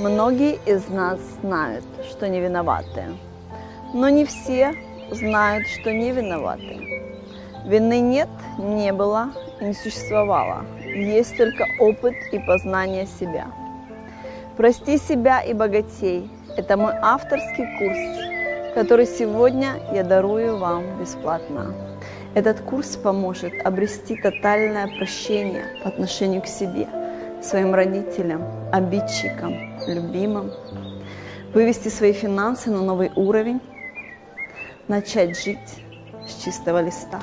Многие из нас знают, что не виноваты, но не все знают, что не виноваты. Вины нет, не было и не существовало. Есть только опыт и познание себя. «Прости себя и богатей» – это мой авторский курс, который сегодня я дарую вам бесплатно. Этот курс поможет обрести тотальное прощение по отношению к себе, своим родителям, обидчикам, любимым, вывести свои финансы на новый уровень, начать жить с чистого листа.